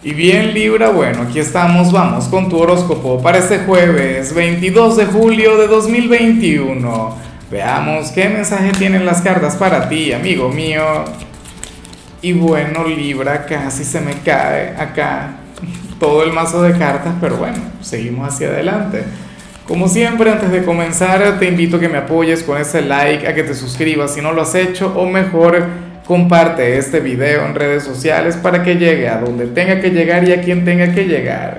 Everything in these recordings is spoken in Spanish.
Y bien Libra, bueno, aquí estamos, vamos con tu horóscopo para este jueves 22 de julio de 2021. Veamos qué mensaje tienen las cartas para ti, amigo mío. Y bueno, Libra, casi se me cae acá todo el mazo de cartas, pero bueno, seguimos hacia adelante. Como siempre, antes de comenzar, te invito a que me apoyes con ese like, a que te suscribas si no lo has hecho, o mejor comparte este video en redes sociales para que llegue a donde tenga que llegar y a quien tenga que llegar.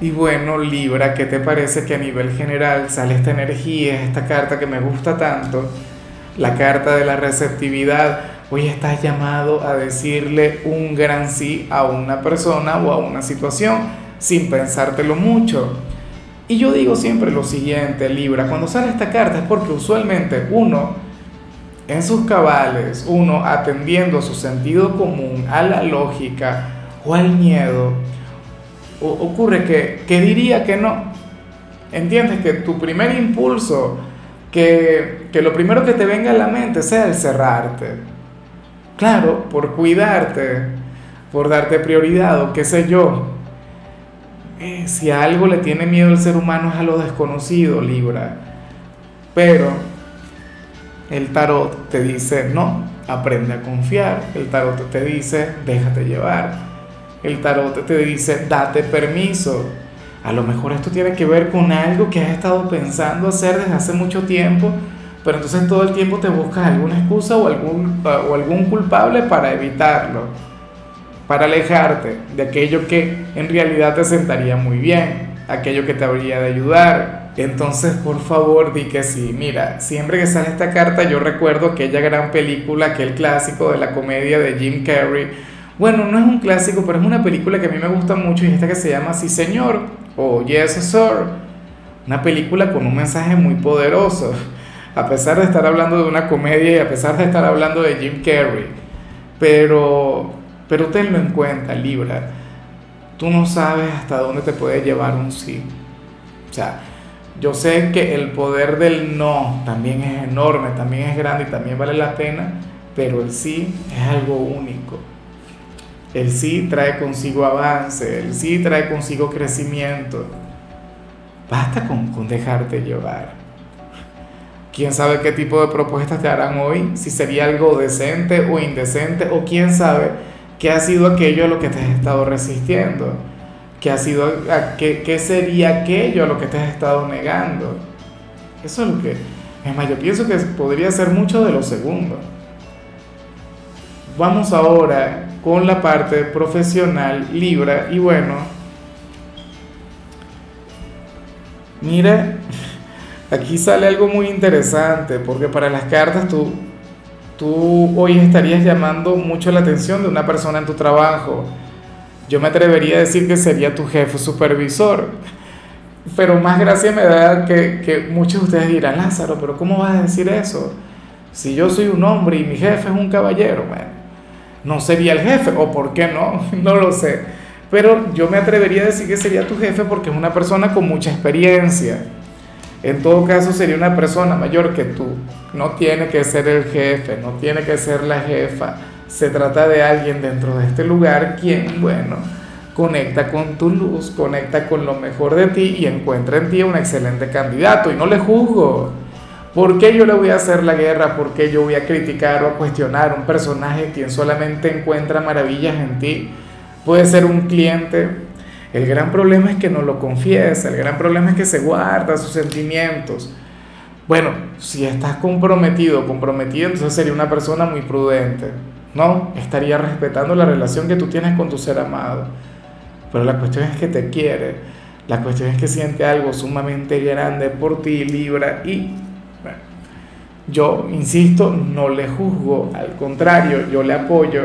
Y bueno, Libra, ¿qué te parece que a nivel general sale esta energía, esta carta que me gusta tanto? La carta de la receptividad. Hoy estás llamado a decirle un gran sí a una persona o a una situación sin pensártelo mucho. Y yo digo siempre lo siguiente, Libra, cuando sale esta carta es porque usualmente uno en sus cabales, uno atendiendo a su sentido común, a la lógica o al miedo, ocurre que, que diría que no. ¿Entiendes? Que tu primer impulso, que, que lo primero que te venga a la mente sea el cerrarte. Claro, por cuidarte, por darte prioridad o qué sé yo. Eh, si a algo le tiene miedo el ser humano es a lo desconocido, Libra. Pero el tarot te dice, no, aprende a confiar. El tarot te dice, déjate llevar. El tarot te dice, date permiso. A lo mejor esto tiene que ver con algo que has estado pensando hacer desde hace mucho tiempo, pero entonces todo el tiempo te buscas alguna excusa o algún, o algún culpable para evitarlo, para alejarte de aquello que en realidad te sentaría muy bien, aquello que te habría de ayudar, entonces, por favor, di que sí. Mira, siempre que sale esta carta, yo recuerdo aquella gran película, aquel clásico de la comedia de Jim Carrey. Bueno, no es un clásico, pero es una película que a mí me gusta mucho y esta que se llama Sí Señor o Yes Sir. Una película con un mensaje muy poderoso, a pesar de estar hablando de una comedia y a pesar de estar hablando de Jim Carrey. Pero, pero tenlo en cuenta, Libra. Tú no sabes hasta dónde te puede llevar un sí. O sea, yo sé que el poder del no también es enorme, también es grande y también vale la pena, pero el sí es algo único. El sí trae consigo avance, el sí trae consigo crecimiento. Basta con, con dejarte llevar. Quién sabe qué tipo de propuestas te harán hoy, si sería algo decente o indecente, o quién sabe qué ha sido aquello a lo que te has estado resistiendo ¿Qué, ha sido, qué, qué sería aquello a lo que te has estado negando? Eso es lo que... Es más, yo pienso que podría ser mucho de lo segundo. Vamos ahora con la parte profesional, Libra, y bueno, mira, aquí sale algo muy interesante, porque para las cartas tú, tú hoy estarías llamando mucho la atención de una persona en tu trabajo yo me atrevería a decir que sería tu jefe supervisor. Pero más gracia me da que, que muchos de ustedes dirán, Lázaro, pero ¿cómo vas a decir eso? Si yo soy un hombre y mi jefe es un caballero, no sería el jefe, o por qué no, no lo sé. Pero yo me atrevería a decir que sería tu jefe porque es una persona con mucha experiencia. En todo caso sería una persona mayor que tú. No tiene que ser el jefe, no tiene que ser la jefa se trata de alguien dentro de este lugar quien, bueno, conecta con tu luz, conecta con lo mejor de ti y encuentra en ti un excelente candidato. Y no le juzgo. ¿Por qué yo le voy a hacer la guerra? ¿Por qué yo voy a criticar o a cuestionar a un personaje quien solamente encuentra maravillas en ti? Puede ser un cliente. El gran problema es que no lo confiesa, el gran problema es que se guarda sus sentimientos. Bueno, si estás comprometido, comprometido, entonces sería una persona muy prudente. No, estaría respetando la relación que tú tienes con tu ser amado. Pero la cuestión es que te quiere, la cuestión es que siente algo sumamente grande por ti, Libra, y bueno, yo insisto, no le juzgo, al contrario, yo le apoyo.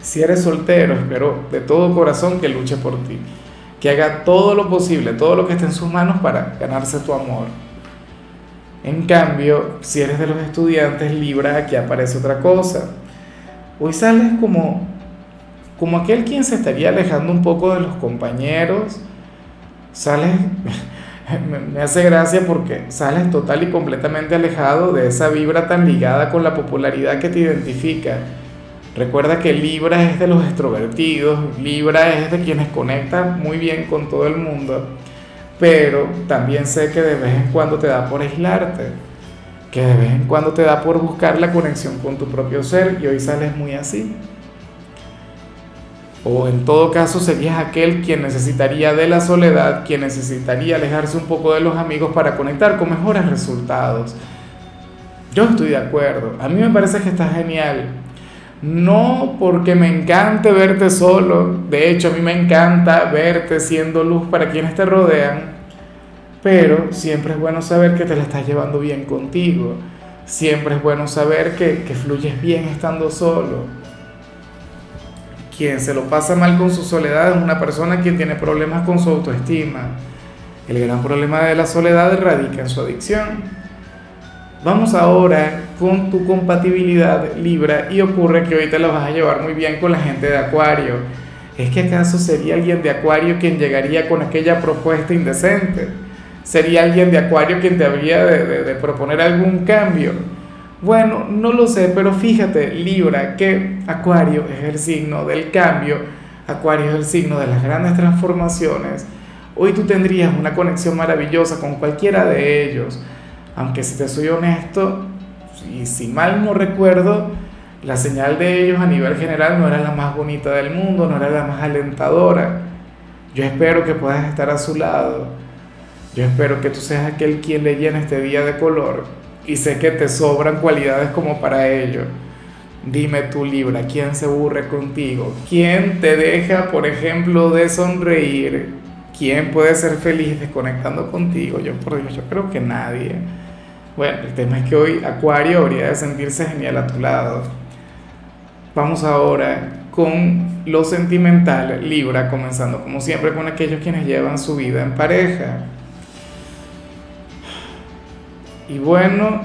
Si eres soltero, espero de todo corazón que luche por ti, que haga todo lo posible, todo lo que esté en sus manos para ganarse tu amor. En cambio, si eres de los estudiantes, Libra, aquí aparece otra cosa Hoy sales como, como aquel quien se estaría alejando un poco de los compañeros. Sales, me hace gracia porque sales total y completamente alejado de esa vibra tan ligada con la popularidad que te identifica. Recuerda que Libra es de los extrovertidos, Libra es de quienes conectan muy bien con todo el mundo, pero también sé que de vez en cuando te da por aislarte, que de vez en cuando te da por buscar la conexión con tu propio ser y hoy sales muy así. O en todo caso serías aquel quien necesitaría de la soledad, quien necesitaría alejarse un poco de los amigos para conectar con mejores resultados. Yo estoy de acuerdo, a mí me parece que está genial no porque me encante verte solo, de hecho a mí me encanta verte siendo luz para quienes te rodean, pero siempre es bueno saber que te la estás llevando bien contigo, siempre es bueno saber que, que fluyes bien estando solo. Quien se lo pasa mal con su soledad es una persona quien tiene problemas con su autoestima. El gran problema de la soledad radica en su adicción. Vamos ahora con tu compatibilidad Libra y ocurre que hoy te lo vas a llevar muy bien con la gente de Acuario. ¿Es que acaso sería alguien de Acuario quien llegaría con aquella propuesta indecente? ¿Sería alguien de Acuario quien te habría de, proponer algún cambio? Bueno, no lo sé, pero fíjate, Libra, que Acuario es el signo del cambio, Acuario es el signo de las grandes transformaciones. Hoy tú tendrías una conexión maravillosa con cualquiera de ellos aunque si te soy honesto, y si mal no recuerdo, la señal de ellos a nivel general no era la más bonita del mundo, no era la más alentadora. Yo espero que puedas estar a su lado. Yo espero que tú seas aquel quien le llene este día de color. Y sé que te sobran cualidades como para ello. Dime tú, Libra, ¿quién se aburre contigo? ¿Quién te deja, por ejemplo, de sonreír? ¿Quién puede ser feliz desconectando contigo? Yo, por Dios, yo creo que nadie. Bueno, el tema es que hoy Acuario habría de sentirse genial a tu lado. Vamos ahora con lo sentimental, Libra, comenzando como siempre con aquellos quienes llevan su vida en pareja. Y bueno,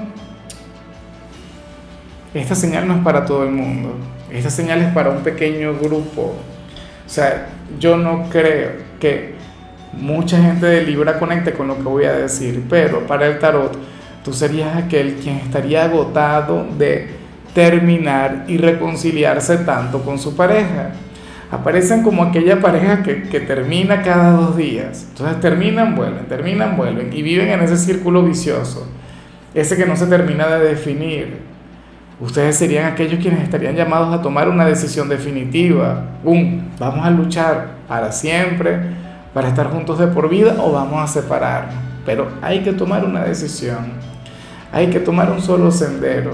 esta señal no es para todo el mundo, esta señal es para un pequeño grupo. O sea, yo no creo que mucha gente de Libra conecte con lo que voy a decir, pero para el tarot Tú serías aquel quien estaría agotado de terminar y reconciliarse tanto con su pareja. Aparecen como aquella pareja que, termina cada dos días. Entonces terminan, vuelven, terminan, vuelven y viven en ese círculo vicioso. Ese que no se termina de definir. Ustedes serían aquellos quienes estarían llamados a tomar una decisión definitiva. Un, vamos a luchar para siempre, para estar juntos de por vida o vamos a separarnos. Pero hay que tomar una decisión hay que tomar un solo sendero.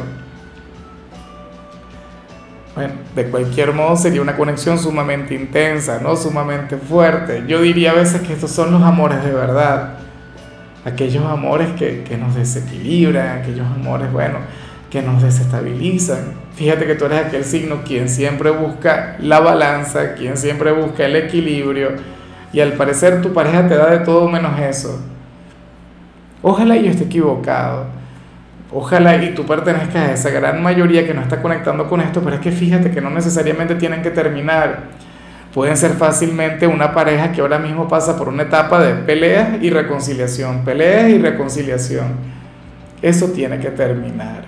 Bueno, de cualquier modo sería una conexión sumamente intensa, ¿no? Sumamente fuerte. Yo diría a veces que estos son los amores de verdad. Aquellos amores que, que nos desequilibran, aquellos amores, bueno, que nos desestabilizan. Fíjate que tú eres aquel signo quien siempre busca la balanza, quien siempre busca el equilibrio. Y al parecer tu pareja te da de todo menos eso. Ojalá yo esté equivocado. Ojalá y tú pertenezcas a esa gran mayoría que no está conectando con esto, pero es que fíjate que no necesariamente tienen que terminar. Pueden ser fácilmente una pareja que ahora mismo pasa por una etapa de peleas y reconciliación, peleas y reconciliación. Eso tiene que terminar.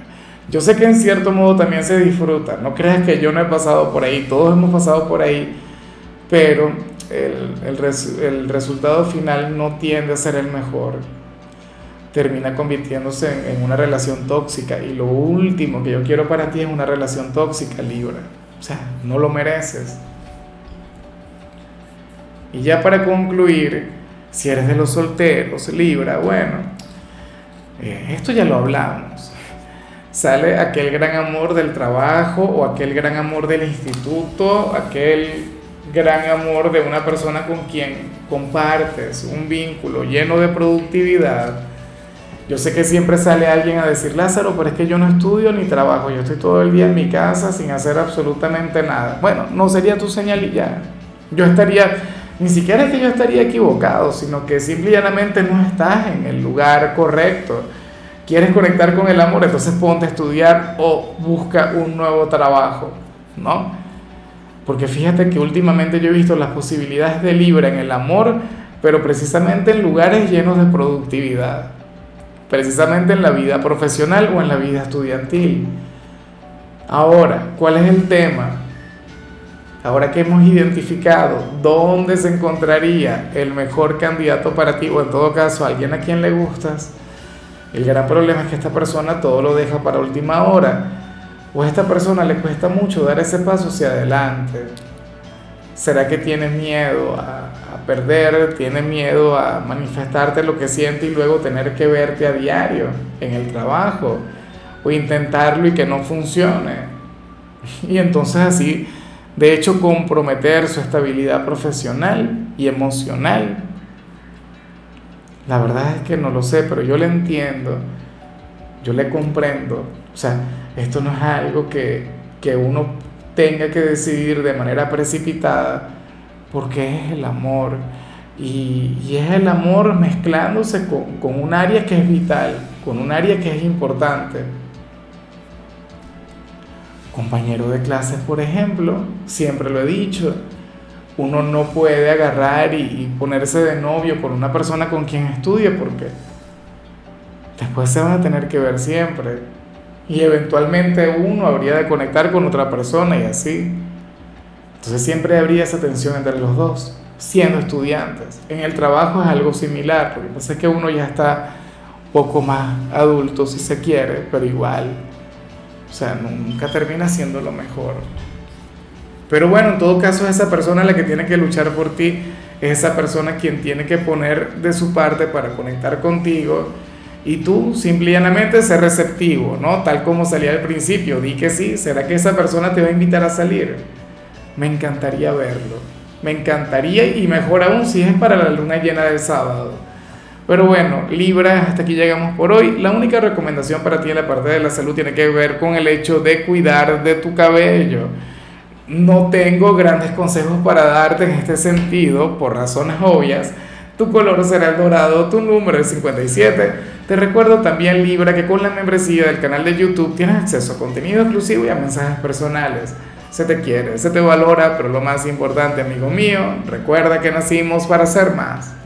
Yo sé que en cierto modo también se disfruta, no creas que yo no he pasado por ahí, todos hemos pasado por ahí, pero el, el, el resultado final no tiende a ser el mejor termina convirtiéndose en, una relación tóxica. Y lo último que yo quiero para ti es una relación tóxica, Libra. O sea, no lo mereces. Y ya para concluir, si eres de los solteros, Libra, bueno, eh, esto ya lo hablamos. Sale aquel gran amor del trabajo o aquel gran amor del instituto, aquel gran amor de una persona con quien compartes un vínculo lleno de productividad yo sé que siempre sale alguien a decir, Lázaro, pero es que yo no estudio ni trabajo, yo estoy todo el día en mi casa sin hacer absolutamente nada. Bueno, no sería tu señal y ya. Yo estaría, ni siquiera es que yo estaría equivocado, sino que simple y llanamente no estás en el lugar correcto. Quieres conectar con el amor, entonces ponte a estudiar o busca un nuevo trabajo, ¿no? Porque fíjate que últimamente yo he visto las posibilidades de Libra en el amor, pero precisamente en lugares llenos de productividad precisamente en la vida profesional o en la vida estudiantil. Ahora, ¿cuál es el tema? Ahora que hemos identificado dónde se encontraría el mejor candidato para ti, o en todo caso alguien a quien le gustas, el gran problema es que esta persona todo lo deja para última hora, o a esta persona le cuesta mucho dar ese paso hacia adelante. ¿Será que tiene miedo a, a perder, tiene miedo a manifestarte lo que siente y luego tener que verte a diario en el trabajo? O intentarlo y que no funcione. Y entonces así de hecho comprometer su estabilidad profesional y emocional. La verdad es que no lo sé, pero yo le entiendo, yo le comprendo. O sea, esto no es algo que, que uno tenga que decidir de manera precipitada, porque es el amor. Y, y es el amor mezclándose con, con un área que es vital, con un área que es importante compañero de clases, por ejemplo, siempre lo he dicho, uno no puede agarrar y, ponerse de novio por una persona con quien estudia porque después se van a tener que ver siempre y eventualmente uno habría de conectar con otra persona y así. Entonces siempre habría esa tensión entre los dos, siendo estudiantes. En el trabajo es algo similar, porque pasa que uno ya está poco más adulto si se quiere, pero igual o sea, nunca termina siendo lo mejor. Pero bueno, en todo caso es esa persona la que tiene que luchar por ti, es esa persona quien tiene que poner de su parte para conectar contigo y tú simplemente ser receptivo, ¿no? Tal como salía al principio, di que sí, ¿será que esa persona te va a invitar a salir? Me encantaría verlo, me encantaría y mejor aún si es para la luna llena del sábado. Pero bueno, Libra, hasta aquí llegamos por hoy. La única recomendación para ti en la parte de la salud tiene que ver con el hecho de cuidar de tu cabello. No tengo grandes consejos para darte en este sentido, por razones obvias. Tu color será el dorado, tu número es 57. Te recuerdo también, Libra, que con la membresía del canal de YouTube tienes acceso a contenido exclusivo y a mensajes personales. Se te quiere, se te valora, pero lo más importante, amigo mío, recuerda que nacimos para ser más.